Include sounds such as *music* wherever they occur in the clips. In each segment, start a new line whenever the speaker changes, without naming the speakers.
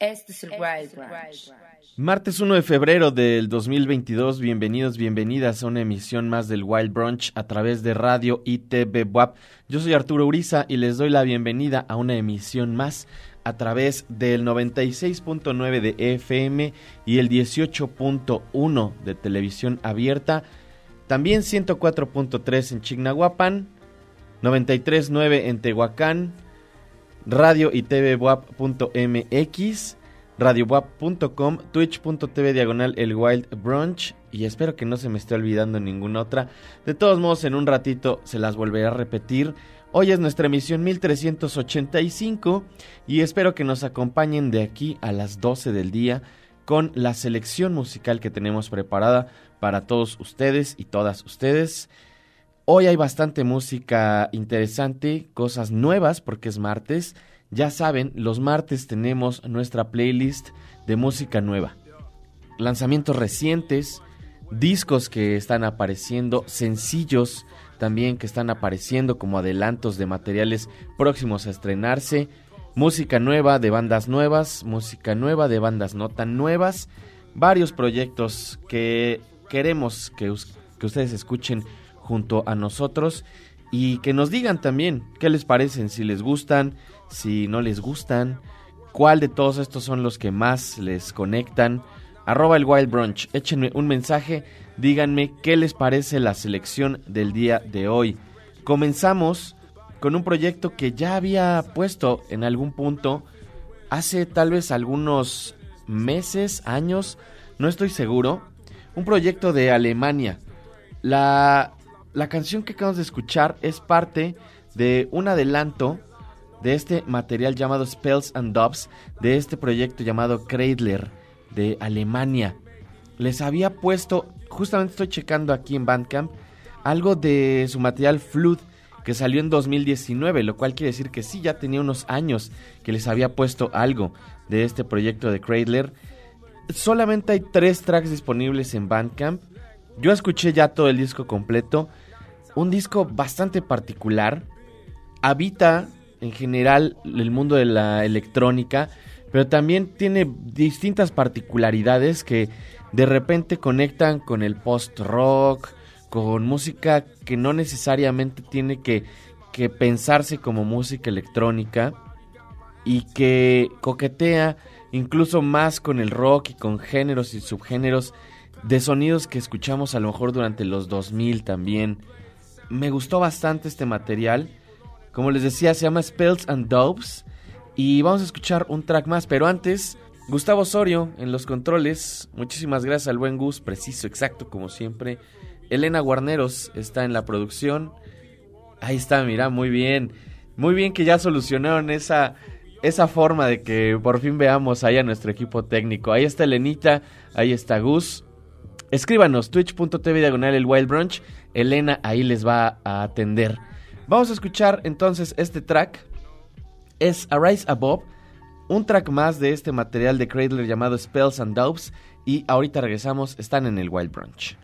Este es el Wild Branch.
Martes 1 de febrero del 2022, bienvenidos, bienvenidas a una emisión más del Wild Brunch a través de Radio y TV WAP. Yo soy Arturo Uriza y les doy la bienvenida a una emisión más a través del 96.9 de FM y el 18.1 de televisión abierta, también 104.3 en Chignahuapan, 93.9 en Tehuacán, radio y tvwap.mx, radiowap.com, twitch.tv diagonal el Wild Brunch y espero que no se me esté olvidando ninguna otra. De todos modos, en un ratito se las volveré a repetir. Hoy es nuestra emisión 1385 y espero que nos acompañen de aquí a las 12 del día con la selección musical que tenemos preparada para todos ustedes y todas ustedes. Hoy hay bastante música interesante, cosas nuevas porque es martes. Ya saben, los martes tenemos nuestra playlist de música nueva. Lanzamientos recientes, discos que están apareciendo, sencillos también que están apareciendo como adelantos de materiales próximos a estrenarse, música nueva de bandas nuevas, música nueva de bandas no tan nuevas, varios proyectos que queremos que, que ustedes escuchen junto a nosotros y que nos digan también qué les parecen, si les gustan, si no les gustan, cuál de todos estos son los que más les conectan. Arroba el Wild Brunch, échenme un mensaje, díganme qué les parece la selección del día de hoy. Comenzamos con un proyecto que ya había puesto en algún punto hace tal vez algunos meses, años, no estoy seguro. Un proyecto de Alemania. La la canción que acabamos de escuchar es parte de un adelanto de este material llamado Spells and Doves, de este proyecto llamado Cradler de Alemania. Les había puesto, justamente estoy checando aquí en Bandcamp, algo de su material Flood que salió en 2019, lo cual quiere decir que sí, ya tenía unos años que les había puesto algo de este proyecto de Cradler. Solamente hay tres tracks disponibles en Bandcamp. Yo escuché ya todo el disco completo. Un disco bastante particular. Habita en general el mundo de la electrónica, pero también tiene distintas particularidades que de repente conectan con el post-rock, con música que no necesariamente tiene que, que pensarse como música electrónica y que coquetea incluso más con el rock y con géneros y subgéneros de sonidos que escuchamos a lo mejor durante los 2000 también. Me gustó bastante este material. Como les decía, se llama Spells and Doves. Y vamos a escuchar un track más, pero antes, Gustavo Osorio en los controles. Muchísimas gracias al buen Gus, preciso, exacto, como siempre. Elena Guarneros está en la producción. Ahí está, mira, muy bien. Muy bien que ya solucionaron esa, esa forma de que por fin veamos ahí a nuestro equipo técnico. Ahí está Elenita, ahí está Gus. Escríbanos, twitch.tv diagonal el Wild Brunch. Elena ahí les va a atender. Vamos a escuchar entonces este track. Es Arise Above, un track más de este material de Cradler llamado Spells and Doves. Y ahorita regresamos, están en el Wild Brunch.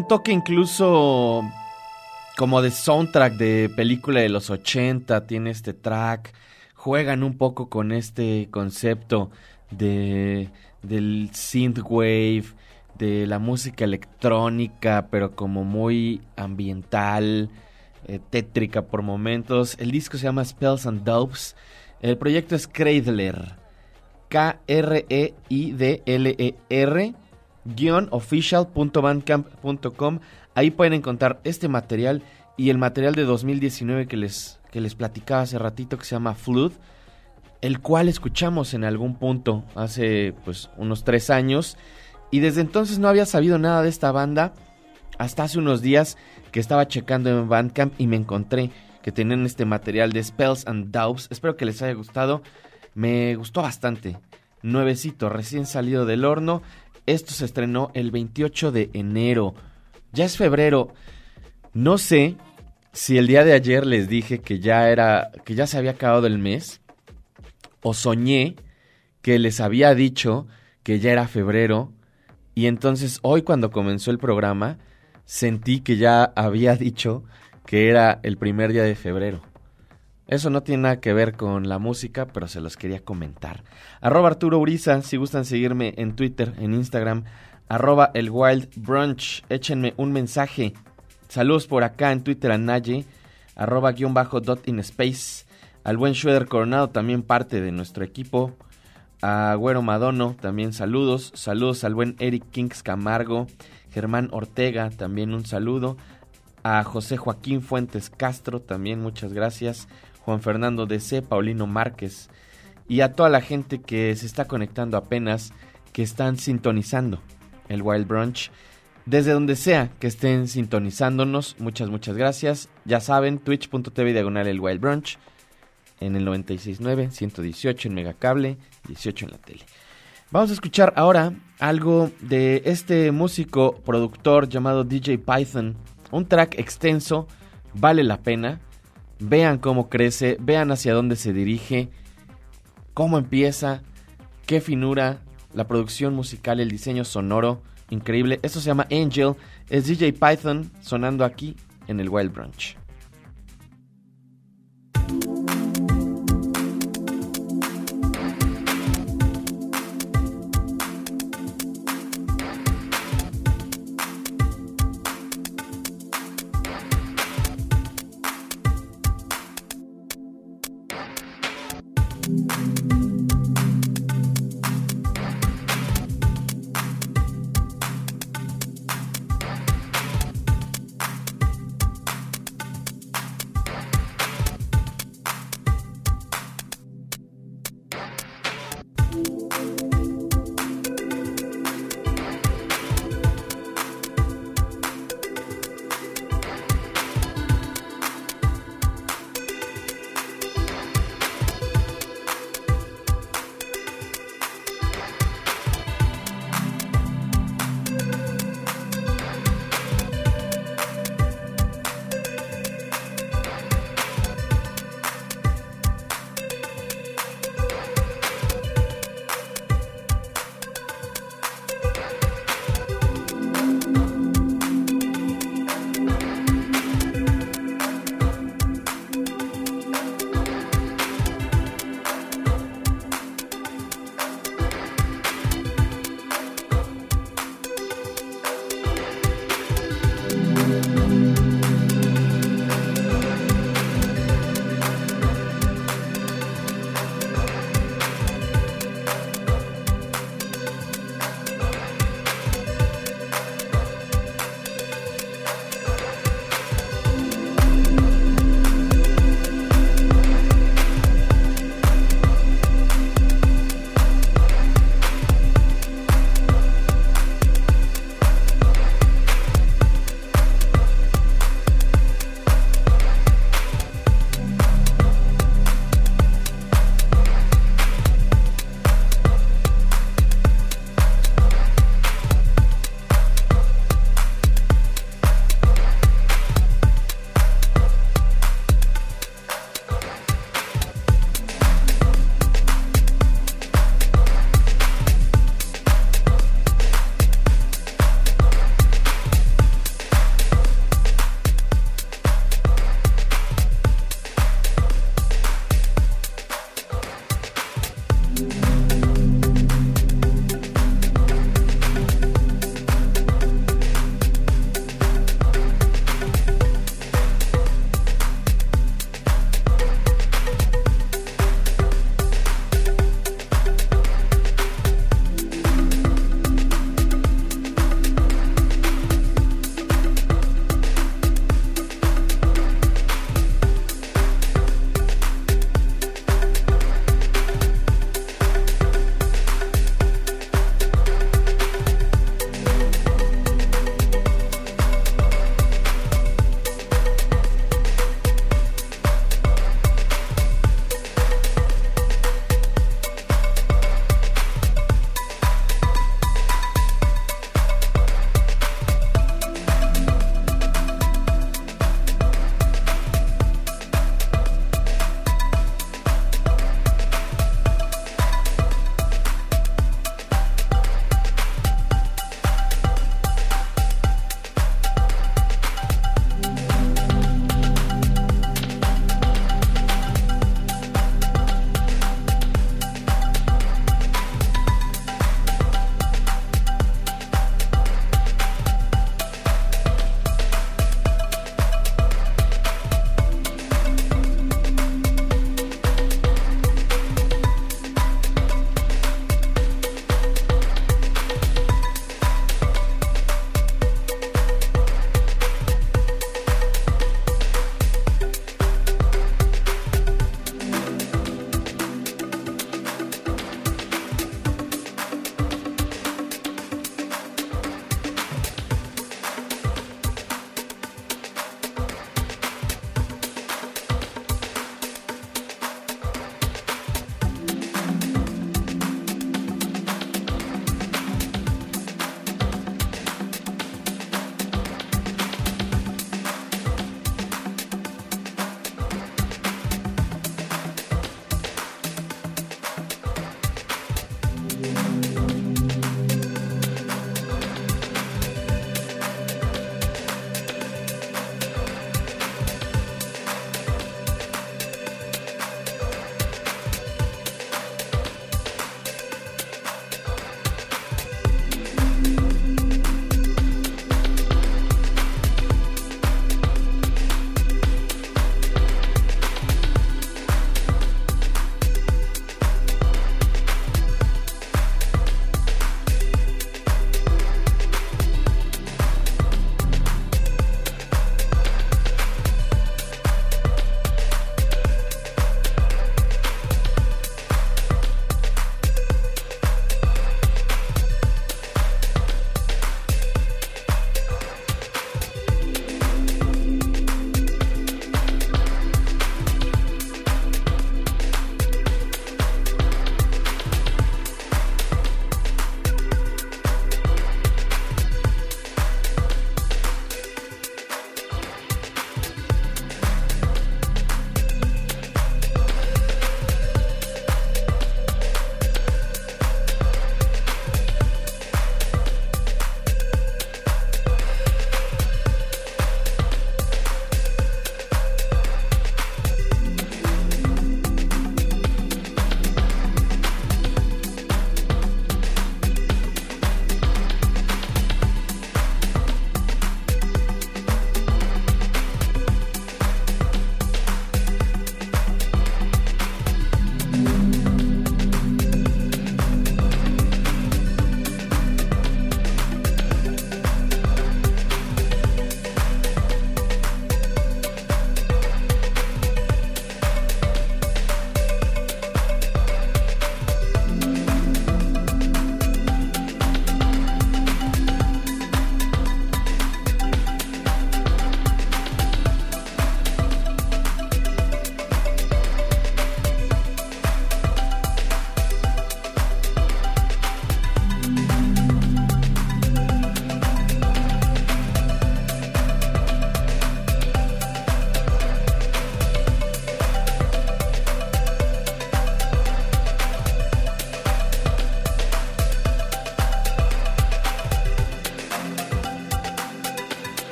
Un toque incluso como de soundtrack de película de los 80, tiene este track. Juegan un poco con este concepto de del synthwave, de la música electrónica, pero como muy ambiental, eh, tétrica por momentos. El disco se llama Spells and Dopes. El proyecto es Cradler. K-R-E-I-D-L-E-R official.bandcamp.com. Ahí pueden encontrar este material y el material de 2019 que les, que les platicaba hace ratito que se llama Flood, el cual escuchamos en algún punto hace pues unos tres años y desde entonces no había sabido nada de esta banda hasta hace unos días que estaba checando en Bandcamp y me encontré que tenían este material de Spells and Doubts. Espero que les haya gustado. Me gustó bastante. Nuevecito, recién salido del horno. Esto se estrenó el 28 de enero. Ya es febrero. No sé si el día de ayer les dije que ya era que ya se había acabado el mes o soñé que les había dicho que ya era febrero y entonces hoy cuando comenzó el programa sentí que ya había *laughs* dicho que era el primer día de febrero. Eso no tiene nada que ver con la música, pero se los quería comentar. Arroba Arturo Uriza, si gustan seguirme en Twitter, en Instagram, arroba el Wild Brunch, échenme un mensaje. Saludos por acá en Twitter a Naye, arroba guion bajo dot in space. Al buen Schroeder Coronado, también parte de nuestro equipo. A Güero Madono, también saludos. Saludos al buen Eric Kings Camargo. Germán Ortega, también un saludo. A José Joaquín Fuentes Castro, también muchas gracias. Juan Fernando DC, Paulino Márquez y a toda la gente que se está conectando apenas, que están sintonizando el Wild Brunch. Desde donde sea que estén sintonizándonos, muchas, muchas gracias. Ya saben, twitch.tv diagonal el Wild Brunch en el 96.9, 118 en Megacable, 18 en la tele. Vamos a escuchar ahora algo de este músico productor llamado DJ Python. Un track extenso, vale la pena vean cómo crece, vean hacia dónde se dirige, cómo empieza, qué finura, la producción musical, el diseño sonoro, increíble. Esto se llama Angel, es DJ Python sonando aquí en el Wild Brunch.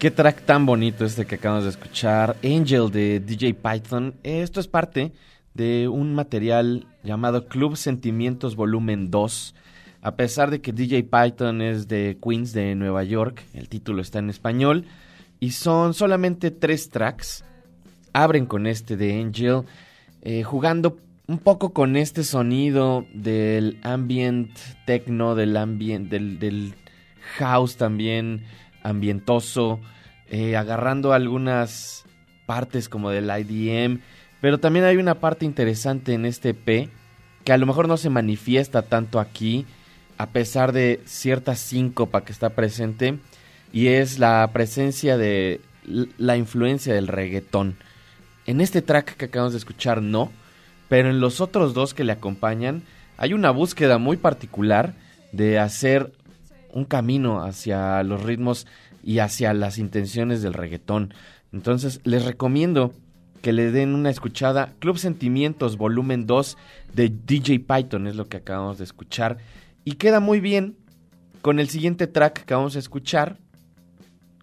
Qué track tan bonito este que acabamos de escuchar, Angel de DJ Python. Esto es parte de un material llamado Club Sentimientos Volumen 2. A pesar de que DJ Python es de Queens, de Nueva York, el título está en español, y son solamente tres tracks. Abren con este de Angel, eh, jugando un poco con este sonido del ambient techno, del ambient, del, del house también ambientoso, eh, agarrando algunas partes como del IDM, pero también hay una parte interesante en este EP que a lo mejor no se manifiesta tanto aquí, a pesar de cierta síncopa que está presente, y es la presencia de la influencia del reggaetón. En este track que acabamos de escuchar no, pero en los otros dos que le acompañan hay una búsqueda muy particular de hacer un camino hacia los ritmos y hacia las intenciones del reggaetón. Entonces les recomiendo que le den una escuchada. Club Sentimientos, volumen 2 de DJ Python es lo que acabamos de escuchar. Y queda muy bien con el siguiente track que vamos a escuchar.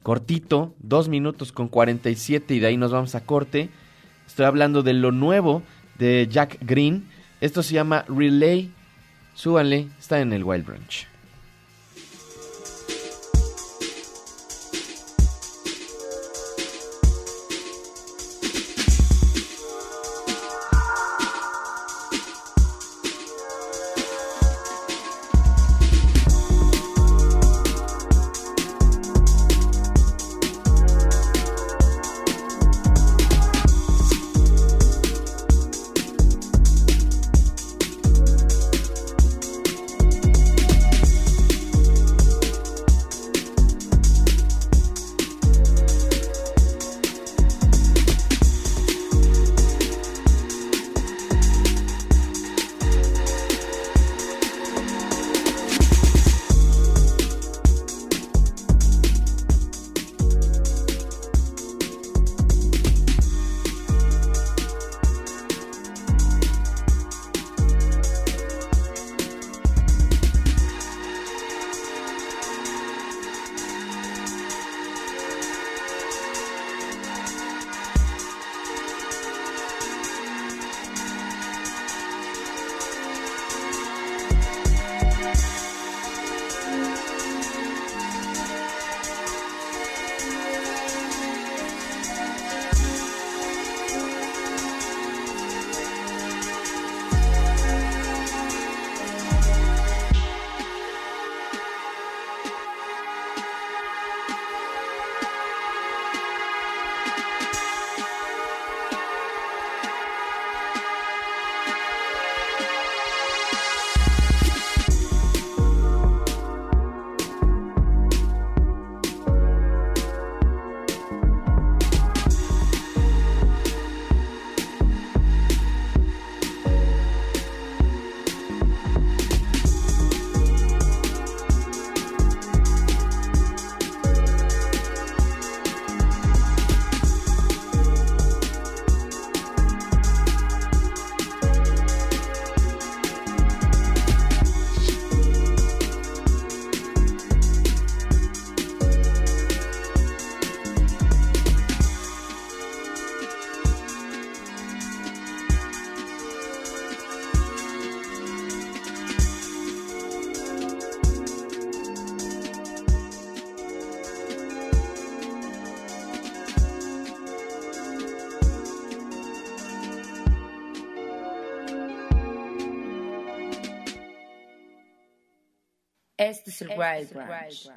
Cortito, 2 minutos con 47 y de ahí nos vamos a corte. Estoy hablando de lo nuevo de Jack Green. Esto se llama Relay. Súbanle, está en el Wild Branch.
Este es el Wild Branch.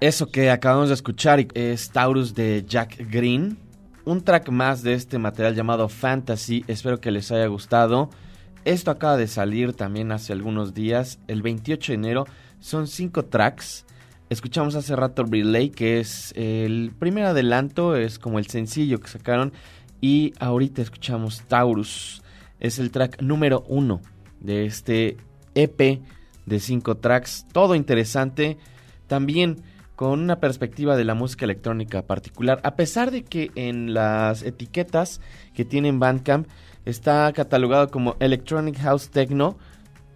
Eso que acabamos de escuchar es Taurus de Jack Green. Un track más de este material llamado Fantasy. Espero que les haya gustado. Esto acaba de salir también hace algunos días, el 28 de enero. Son cinco tracks. Escuchamos hace rato Relay, que es el primer adelanto, es como el sencillo que sacaron. Y ahorita escuchamos Taurus. Es el track número uno de este EP de cinco tracks. Todo interesante. También con una perspectiva de la música electrónica particular. A pesar de que en las etiquetas que tienen Bandcamp está catalogado como Electronic House Techno.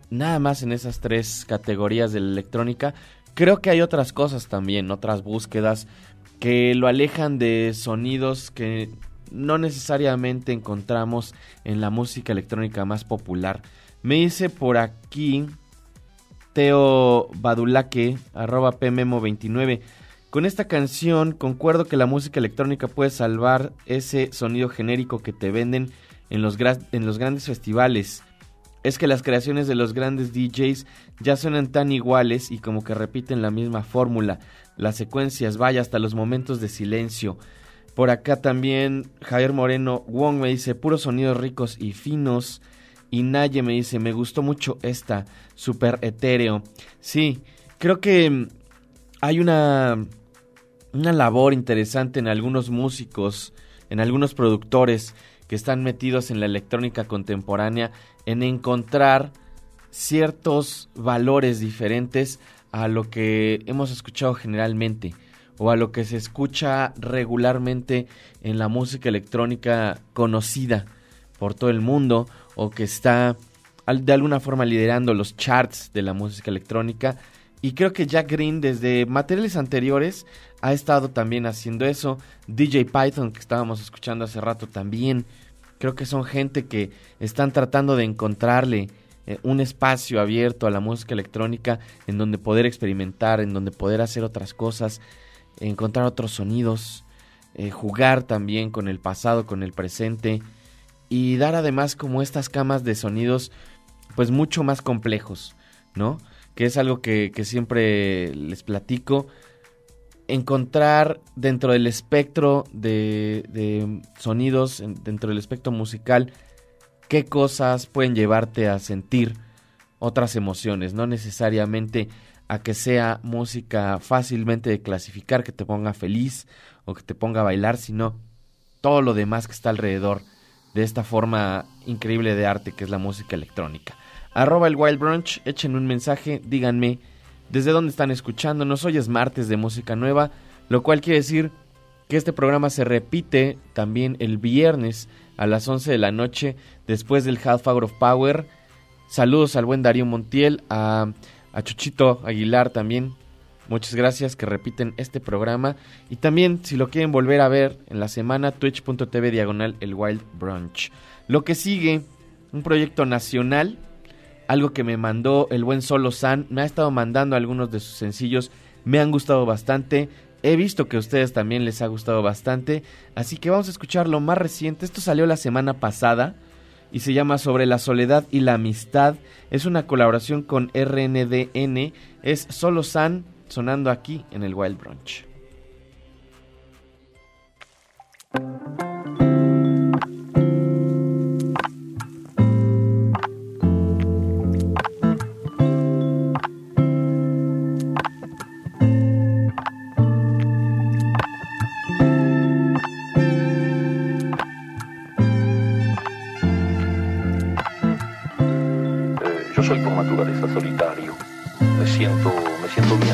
Nada más en esas tres categorías de la electrónica. Creo que hay otras cosas también, otras búsquedas que lo alejan de sonidos que no necesariamente encontramos en la música electrónica más popular. Me dice por aquí Teo Badulaque, arroba pmemo29. Con esta canción concuerdo que la música electrónica puede salvar ese sonido genérico que te venden en los, en los grandes festivales. Es que las creaciones de los grandes DJs ya suenan tan iguales y como que repiten la misma fórmula. Las secuencias, vaya, hasta los momentos de silencio. Por acá también Javier Moreno Wong me dice puros sonidos ricos y finos. Y Naye me dice, me gustó mucho esta, super etéreo. Sí, creo que hay una, una labor interesante en algunos músicos, en algunos productores que están metidos en la electrónica contemporánea en encontrar ciertos valores diferentes a lo que hemos escuchado generalmente o a lo que se escucha regularmente en la música electrónica conocida por todo el mundo o que está de alguna forma liderando los charts de la música electrónica. Y creo que Jack Green desde materiales anteriores ha estado también haciendo eso. DJ Python que estábamos escuchando hace rato también. Creo que son gente que están tratando de encontrarle eh, un espacio abierto a la música electrónica en donde poder experimentar, en donde poder hacer otras cosas, encontrar otros sonidos, eh, jugar también con el pasado, con el presente y dar además como estas camas de sonidos pues mucho más complejos, ¿no? Que es algo que, que siempre les platico encontrar dentro del espectro de, sonidos, dentro del espectro musical, qué cosas pueden llevarte a sentir otras emociones, no necesariamente a que sea música fácilmente de clasificar, que te ponga feliz o que te ponga a bailar, sino todo lo demás que está alrededor de esta forma increíble de arte que es la música electrónica. Arroba el Wild Brunch, echen un mensaje, díganme desde dónde están escuchándonos. Hoy es martes de música nueva, lo cual quiere decir que este programa se repite también el viernes a las 11 de la noche después del Half Hour of Power. Saludos al buen Darío Montiel, a, a Chuchito Aguilar también. Muchas gracias que repiten este programa. Y también, si lo quieren volver a ver en la semana, twitch.tv diagonal el Wild Brunch. Lo que sigue, un proyecto nacional algo que me mandó el buen Solo San. Me ha estado mandando algunos de sus sencillos. Me han gustado bastante. He visto que a ustedes también les ha gustado bastante. Así que vamos a escuchar lo más reciente. Esto salió la semana pasada. Y se llama Sobre la soledad y la amistad. Es una colaboración con RNDN. Es Solo San sonando aquí en el Wild Brunch.
Eh, yo soy por naturaleza solitario. Me siento, me siento bien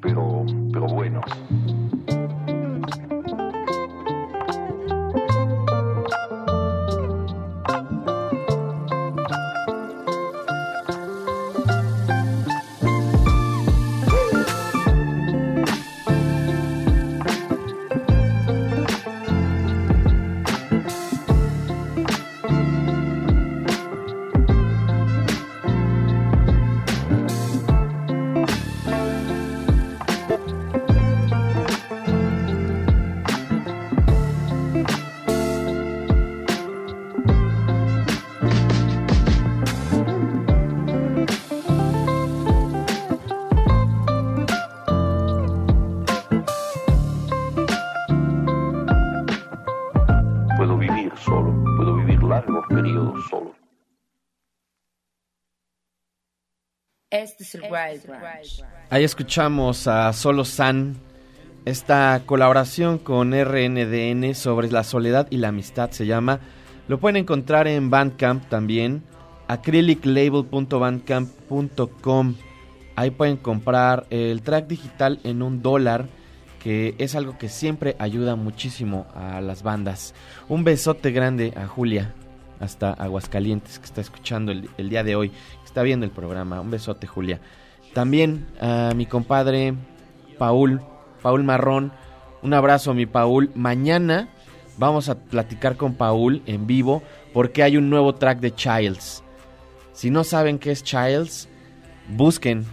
pero,
pero buenos.
Ahí escuchamos a Solo San, esta colaboración con RNDN sobre la soledad y la amistad se llama. Lo pueden encontrar en Bandcamp también, acryliclabel.bandcamp.com. Ahí pueden comprar el track digital en un dólar, que es algo que siempre ayuda muchísimo a las bandas. Un besote grande a Julia, hasta Aguascalientes, que está escuchando el, día de hoy, está viendo el programa. Un besote, Julia. También a mi compadre Paul, Paul Marrón. Un abrazo mi Paul. Mañana vamos a platicar con Paul en vivo porque hay un nuevo track de Childs. Si no saben qué es Childs, busquen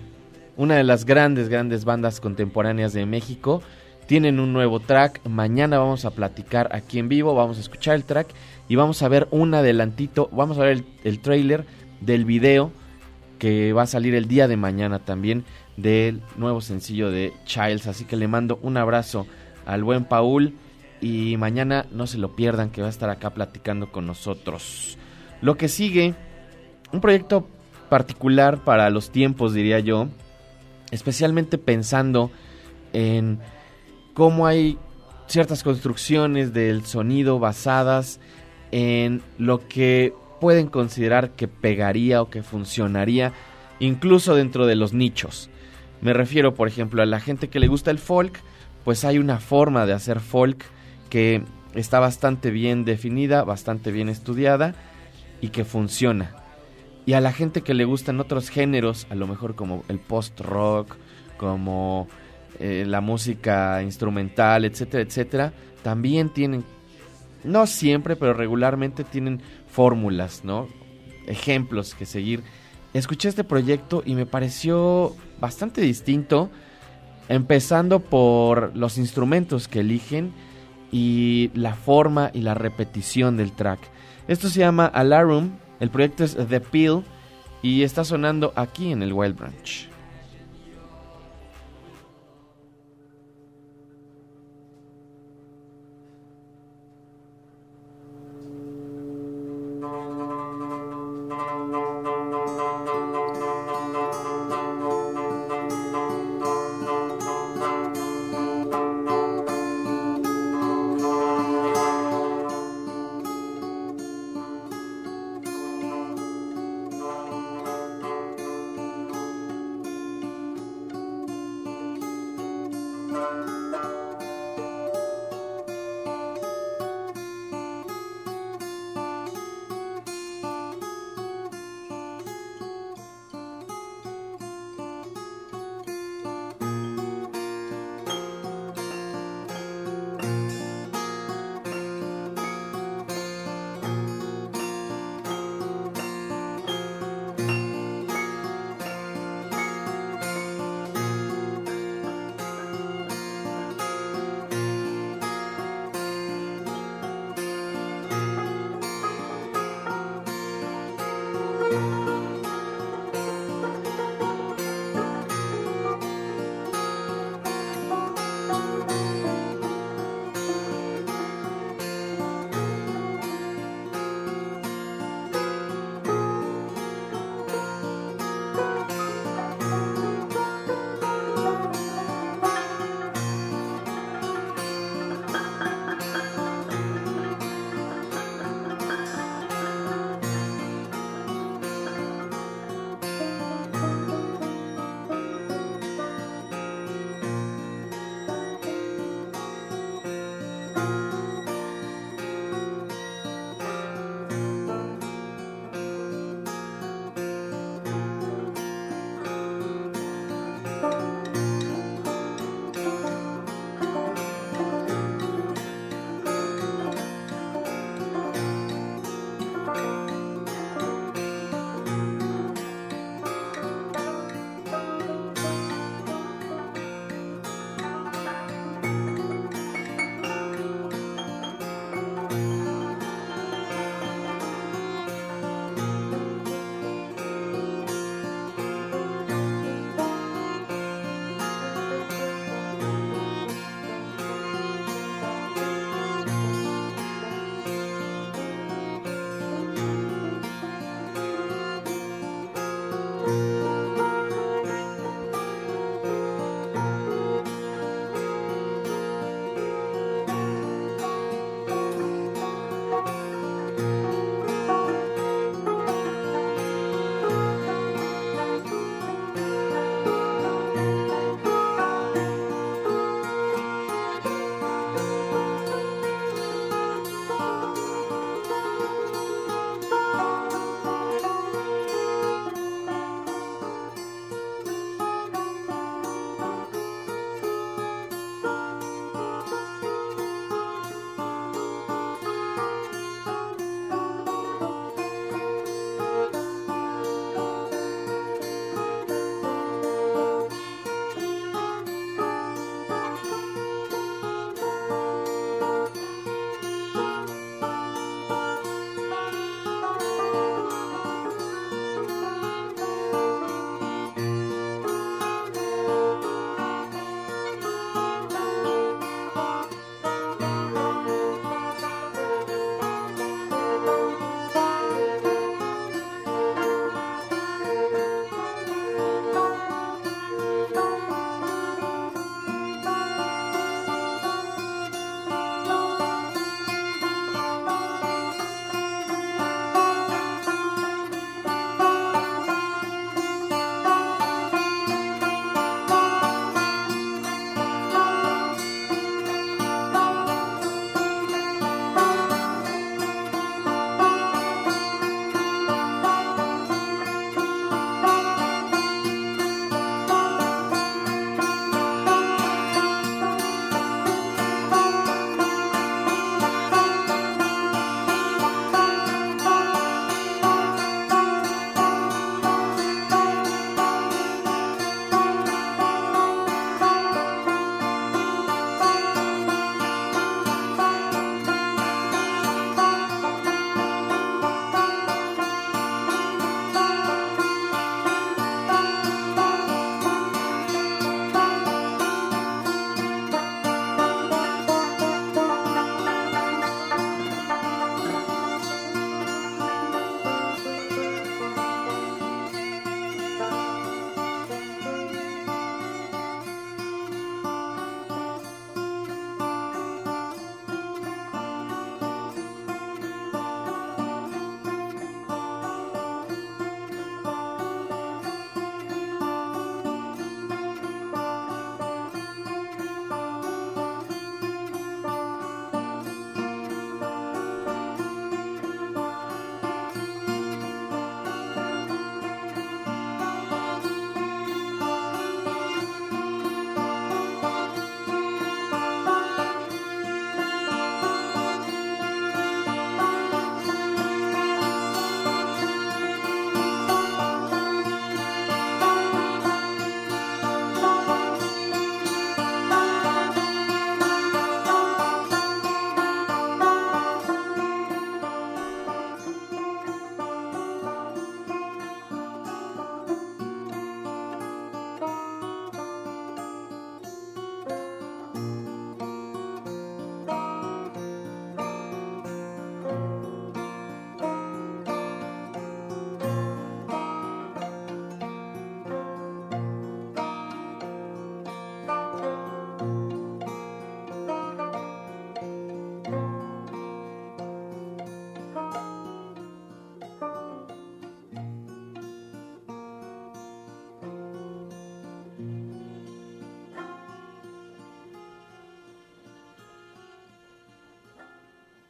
una de las grandes, grandes bandas contemporáneas de México. Tienen un nuevo track. Mañana vamos a platicar aquí en vivo. Vamos a escuchar el track y vamos a ver un adelantito. Vamos a ver el, el trailer del video que va a salir el día de mañana también del nuevo sencillo de Childs. Así que le mando un abrazo al buen Paul y mañana no se lo pierdan que va a estar acá platicando con nosotros. Lo que sigue, un proyecto particular para los tiempos diría yo, especialmente pensando en cómo hay ciertas construcciones del sonido basadas en lo que pueden considerar que pegaría o que funcionaría incluso dentro de los nichos. Me refiero, por ejemplo, a la gente que le gusta el folk, pues hay una forma de hacer folk que está bastante bien definida, bastante bien estudiada y que funciona. Y a la gente que le gustan otros géneros, a lo mejor como el post-rock, como eh, la música instrumental, etcétera, etcétera, también tienen, no siempre, pero regularmente tienen fórmulas, ¿no? Ejemplos que seguir. Escuché este proyecto y me pareció bastante distinto, empezando por los instrumentos que eligen y la forma y la repetición del track. Esto se llama Alarum, el proyecto es The Peel y está sonando aquí en el Wild Branch.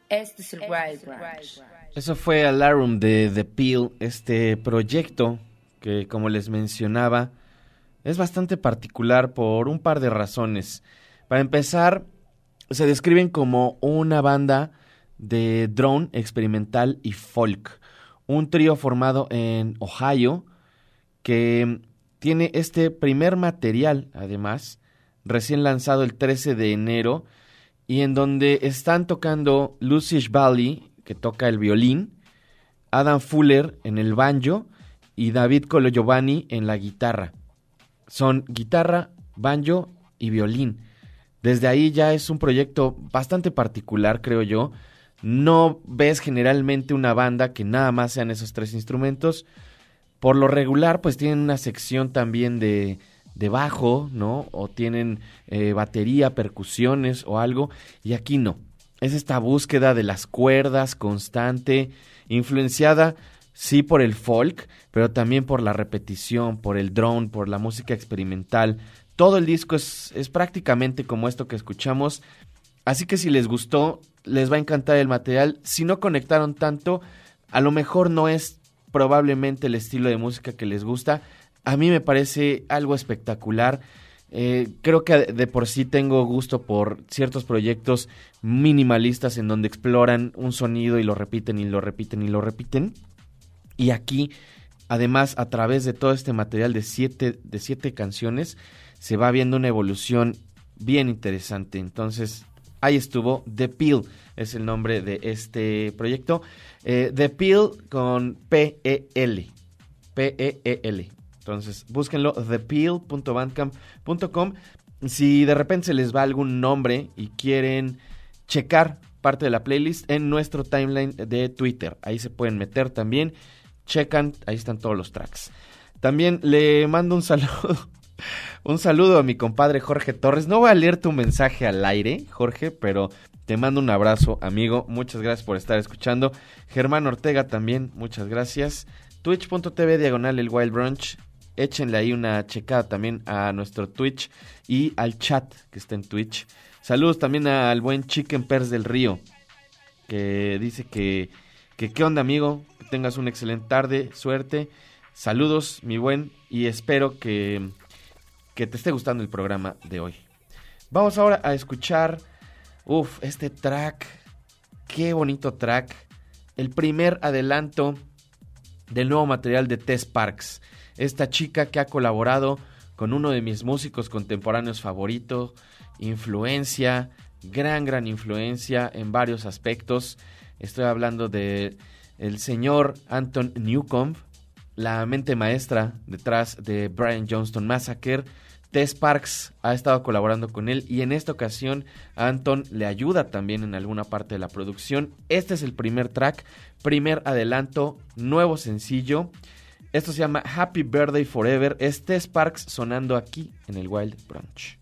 Este es el Wild Branch.
Eso fue Alarum de The Peel, este proyecto que, como les mencionaba, es bastante particular por un par de razones. Para empezar, se describen como una banda de drone experimental y folk, un trío formado en Ohio que tiene este primer material, además, recién lanzado el 13 de enero, y en donde están tocando Lucy Valley, que toca el violín, Adam Fuller en el banjo y David Colo Giovanni en la guitarra. Son guitarra, banjo y violín. Desde ahí ya es un proyecto bastante particular, creo yo. No ves generalmente una banda que nada más sean esos tres instrumentos. Por lo regular, pues tienen una sección también de, de bajo, ¿no? O tienen eh, batería, percusiones o algo. Y aquí no. Es esta búsqueda de las cuerdas constante, influenciada sí por el folk, pero también por la repetición, por el drone, por la música experimental. Todo el disco es, es prácticamente como esto que escuchamos. Así que si les gustó, les va a encantar el material. Si no conectaron tanto, a lo mejor no es probablemente el estilo de música que les gusta, a mí me parece algo espectacular. Eh, creo que de por sí tengo gusto por ciertos proyectos minimalistas en donde exploran un sonido y lo repiten y lo repiten y lo repiten. Y aquí, además, a través de todo este material de siete, de siete canciones, se va viendo una evolución bien interesante. Entonces, ahí estuvo. The Peel es el nombre de este proyecto. Eh, The Peel con P-E-L. P-E-E-L. Entonces, búsquenlo, thepeel.bandcamp.com. Si de repente se les va algún nombre y quieren checar parte de la playlist en nuestro timeline de Twitter, ahí se pueden meter también. Checan, ahí están todos los tracks. También le mando un saludo. *laughs* Un saludo a mi compadre Jorge Torres. No voy a leer tu mensaje al aire, Jorge, pero te mando un abrazo, amigo. Muchas gracias por estar escuchando. Germán Ortega también, muchas gracias. Twitch.tv diagonal el Wild Brunch échenle ahí una checada también a nuestro Twitch y al chat que está en Twitch. Saludos también al buen Chicken Pers del Río, que dice que, que qué onda amigo, que tengas una excelente tarde, suerte. Saludos, mi buen, y espero que, que te esté gustando el programa de hoy. Vamos ahora a escuchar, uff, este track, qué bonito track, el primer adelanto del nuevo material de Tess Parks esta chica que ha colaborado con uno de mis músicos contemporáneos favoritos, influencia, gran, gran influencia en varios aspectos. Estoy hablando de el señor Anton Newcomb, la mente maestra detrás de Brian Johnston Massacre. Tess Parks ha estado colaborando con él y en esta ocasión Anton le ayuda también en alguna parte de la producción. Este es el primer track, primer adelanto, nuevo sencillo. Esto se llama Happy Birthday Forever. Este Sparks sonando aquí en el Wild Brunch.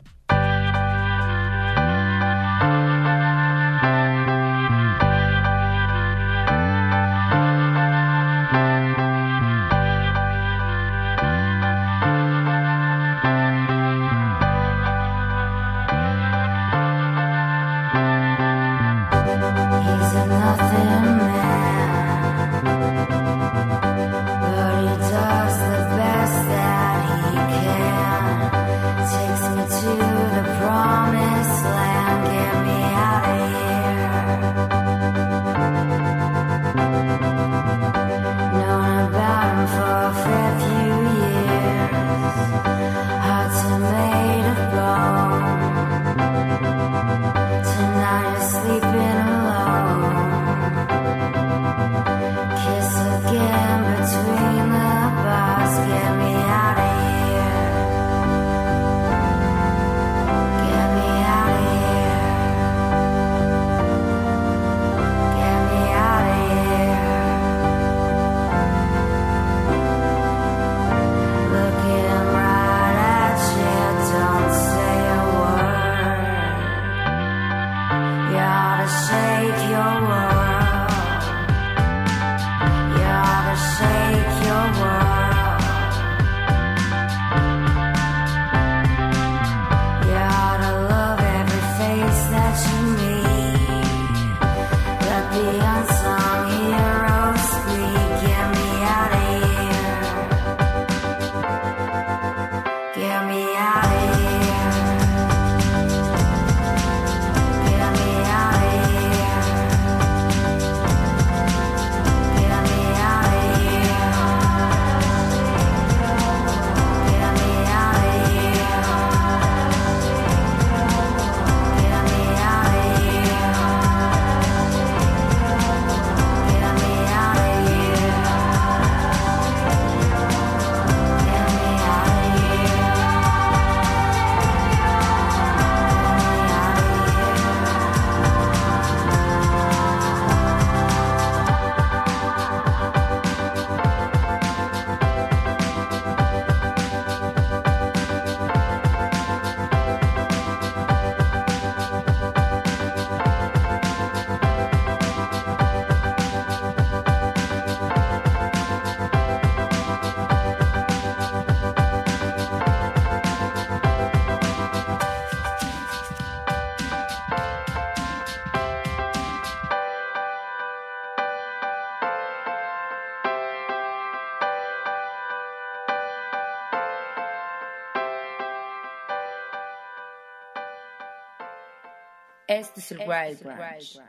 Este es el Wild Branch.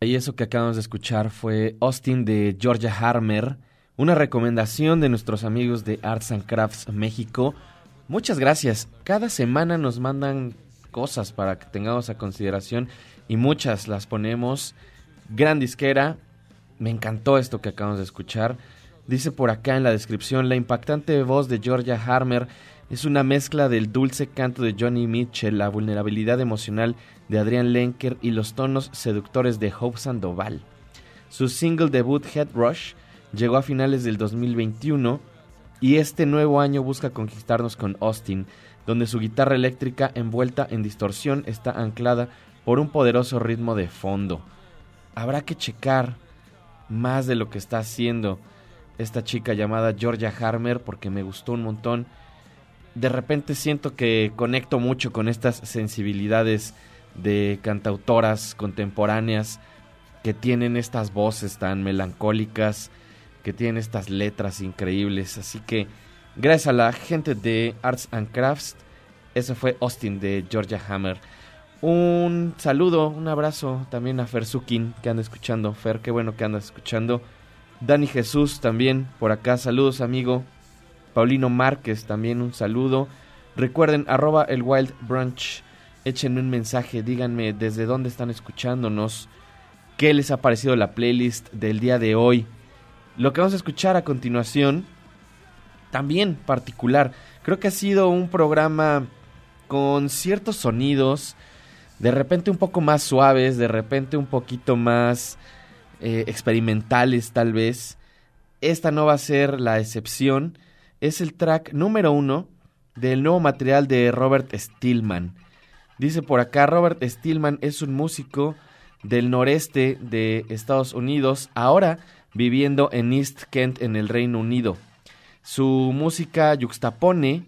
Y eso que acabamos de escuchar fue Austin de Georgia Harmer, una recomendación de nuestros amigos de Arts and Crafts México. Muchas gracias. Cada semana nos mandan cosas para que tengamos a consideración y muchas las ponemos. Gran disquera. Me encantó esto que acabamos de escuchar. Dice por acá en la descripción, la impactante voz de Georgia Harmer es una mezcla del dulce canto de Johnny Mitchell, la vulnerabilidad emocional de Adrian Lenker y los tonos seductores de Hope Sandoval. Su single debut Head Rush llegó a finales del 2021 y este nuevo año busca conquistarnos con Austin, donde su guitarra eléctrica envuelta en distorsión está anclada por un poderoso ritmo de fondo. Habrá que checar más de lo que está haciendo esta chica llamada Georgia Harmer porque me gustó un montón. De repente siento que conecto mucho con estas sensibilidades de cantautoras contemporáneas que tienen estas voces tan melancólicas, que tienen estas letras increíbles. Así que gracias a la gente de Arts and Crafts, eso fue Austin de Georgia Hammer. Un saludo, un abrazo también a Fer Sukin que anda escuchando. Fer, qué bueno que andas escuchando. Dani Jesús también por acá, saludos amigo. Paulino Márquez también un saludo. Recuerden, arroba el Wild Brunch. Échenme un mensaje, díganme desde dónde están escuchándonos, qué les ha parecido la playlist del día de hoy. Lo que vamos a escuchar a continuación, también particular. Creo que ha sido un programa con ciertos sonidos, de repente un poco más suaves, de repente un poquito más eh, experimentales tal vez. Esta no va a ser la excepción. Es el track número uno del nuevo material de Robert Stillman. Dice por acá, Robert Stillman es un músico del noreste de Estados Unidos, ahora viviendo en East Kent en el Reino Unido. Su música yuxtapone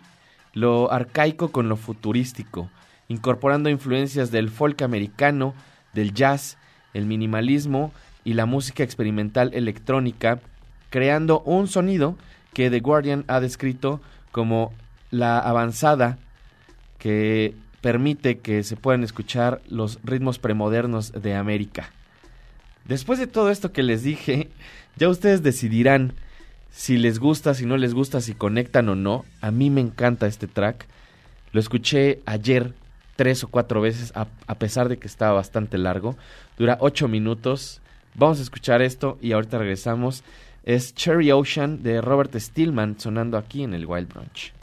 lo arcaico con lo futurístico incorporando influencias del folk americano, del jazz, el minimalismo y la música experimental electrónica, creando un sonido que The Guardian ha descrito como la avanzada que permite que se puedan escuchar los ritmos premodernos de América. Después de todo esto que les dije, *laughs* ya ustedes decidirán si les gusta, si no les gusta, si conectan o no. A mí me encanta este track. Lo escuché ayer tres o cuatro veces, a, pesar de que estaba bastante largo. Dura ocho minutos. Vamos a escuchar esto y ahorita regresamos. Es Cherry Ocean de Robert Stillman sonando aquí en el Wild Brunch.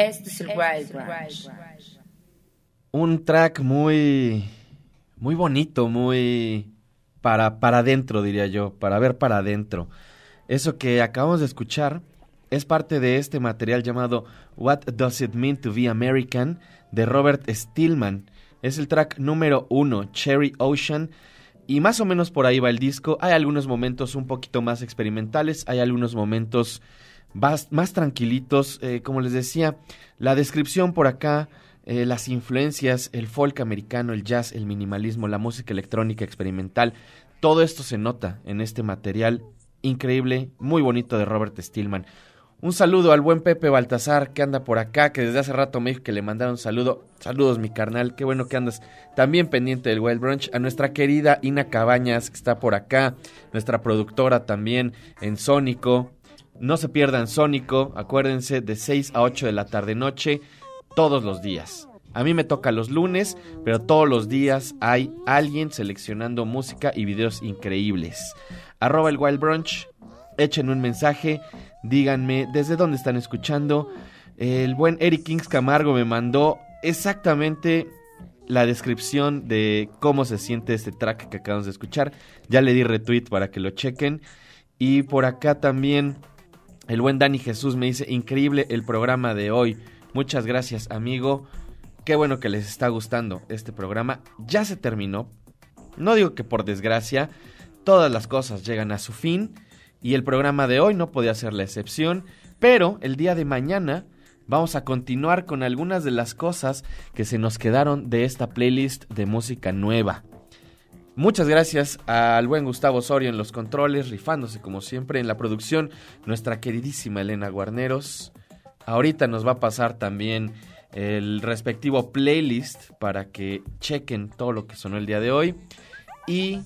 Este es el Wild Branch.
Un track muy, muy bonito, muy para, para adentro, diría yo, para ver para adentro. Eso que acabamos de escuchar es parte de este material llamado What Does It Mean to Be American de Robert Stillman. Es el track número uno, Cherry Ocean. Y más o menos por ahí va el disco. Hay algunos momentos un poquito más experimentales, hay algunos momentos más, tranquilitos. Eh, como les decía, la descripción por acá, eh, las influencias, el folk americano, el jazz, el minimalismo, la música electrónica experimental, todo esto se nota en este material increíble, muy bonito de Robert Stillman. Un saludo al buen Pepe Baltasar que anda por acá, que desde hace rato me dijo que le mandaron saludo. Saludos, mi carnal, qué bueno que andas también pendiente del Wild Brunch. A nuestra querida Ina Cabañas, que está por acá, nuestra productora también en Sónico. No se pierdan Sónico, acuérdense, de 6 a 8 de la tarde-noche, todos los días. A mí me toca los lunes, pero todos los días hay alguien seleccionando música y videos increíbles. Arroba el Wild Brunch, echen un mensaje díganme desde dónde están escuchando. El buen Eric Kings Camargo me mandó exactamente la descripción de cómo se siente este track que acabamos de escuchar. Ya le di retweet para que lo chequen. Y por acá también el buen Dani Jesús me dice, increíble el programa de hoy. Muchas gracias amigo. Qué bueno que les está gustando este programa. Ya se terminó. No digo que por desgracia, todas las cosas llegan a su fin y el programa de hoy no podía ser la excepción, pero el día de mañana vamos a continuar con algunas de las cosas que se nos quedaron de esta playlist de música nueva. Muchas gracias al buen Gustavo Osorio en los controles, rifándose como siempre en la producción, nuestra queridísima Elena Guarneros. Ahorita nos va a pasar también el respectivo playlist para que chequen todo lo que sonó el día de hoy. Y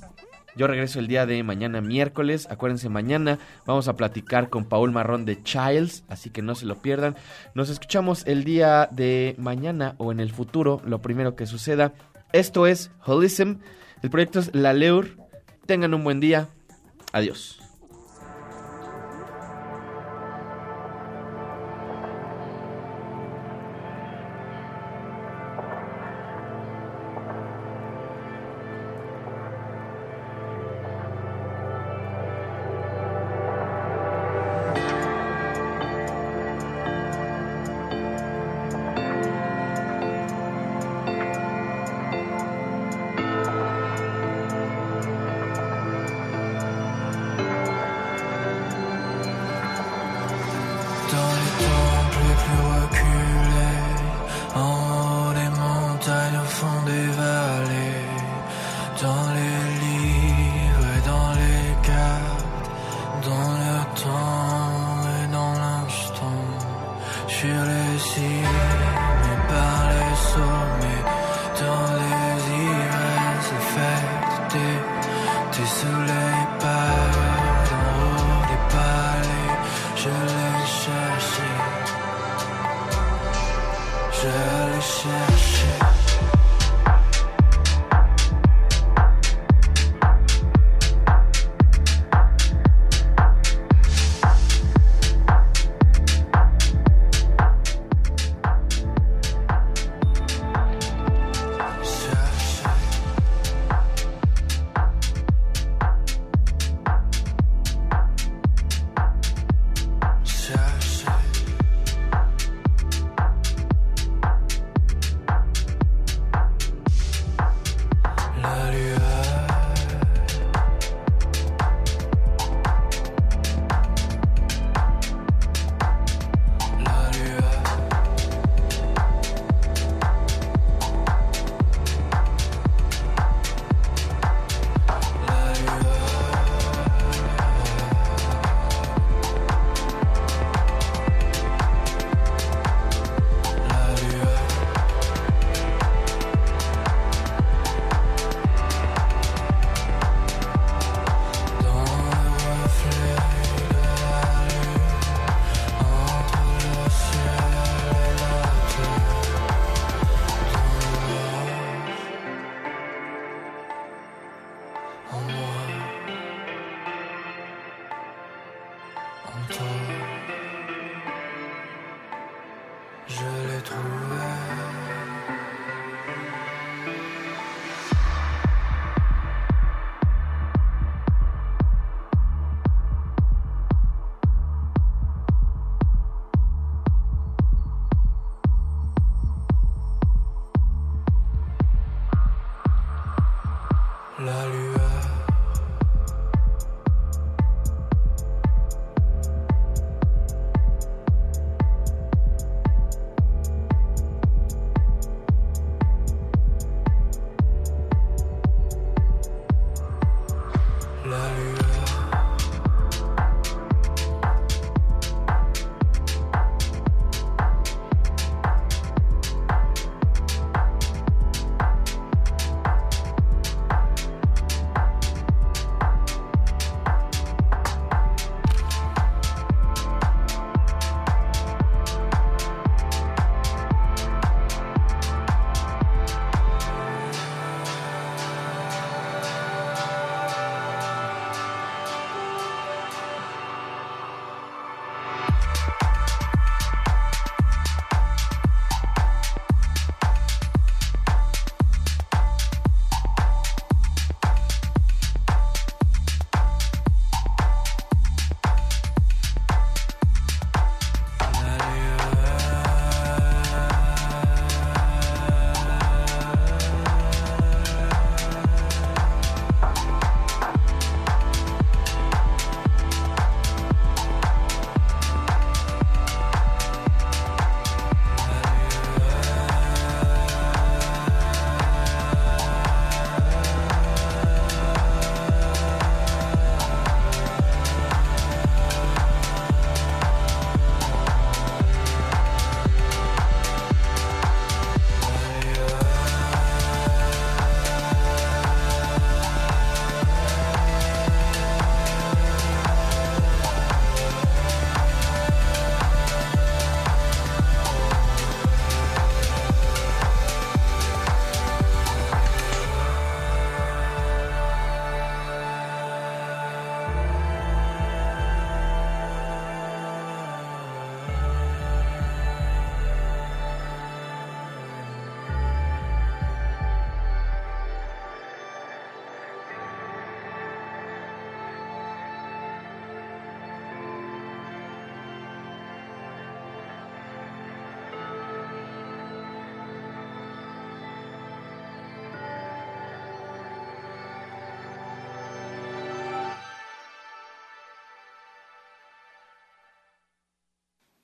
yo regreso el día de mañana miércoles. Acuérdense, mañana vamos a platicar con Paul Marrón de Childs, así que no se lo pierdan. Nos escuchamos el día de mañana o en el futuro, lo primero que suceda. Esto es Holism. El proyecto es La Leur. Tengan un buen día. Adiós.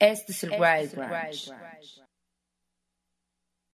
Este es el Wild Branch.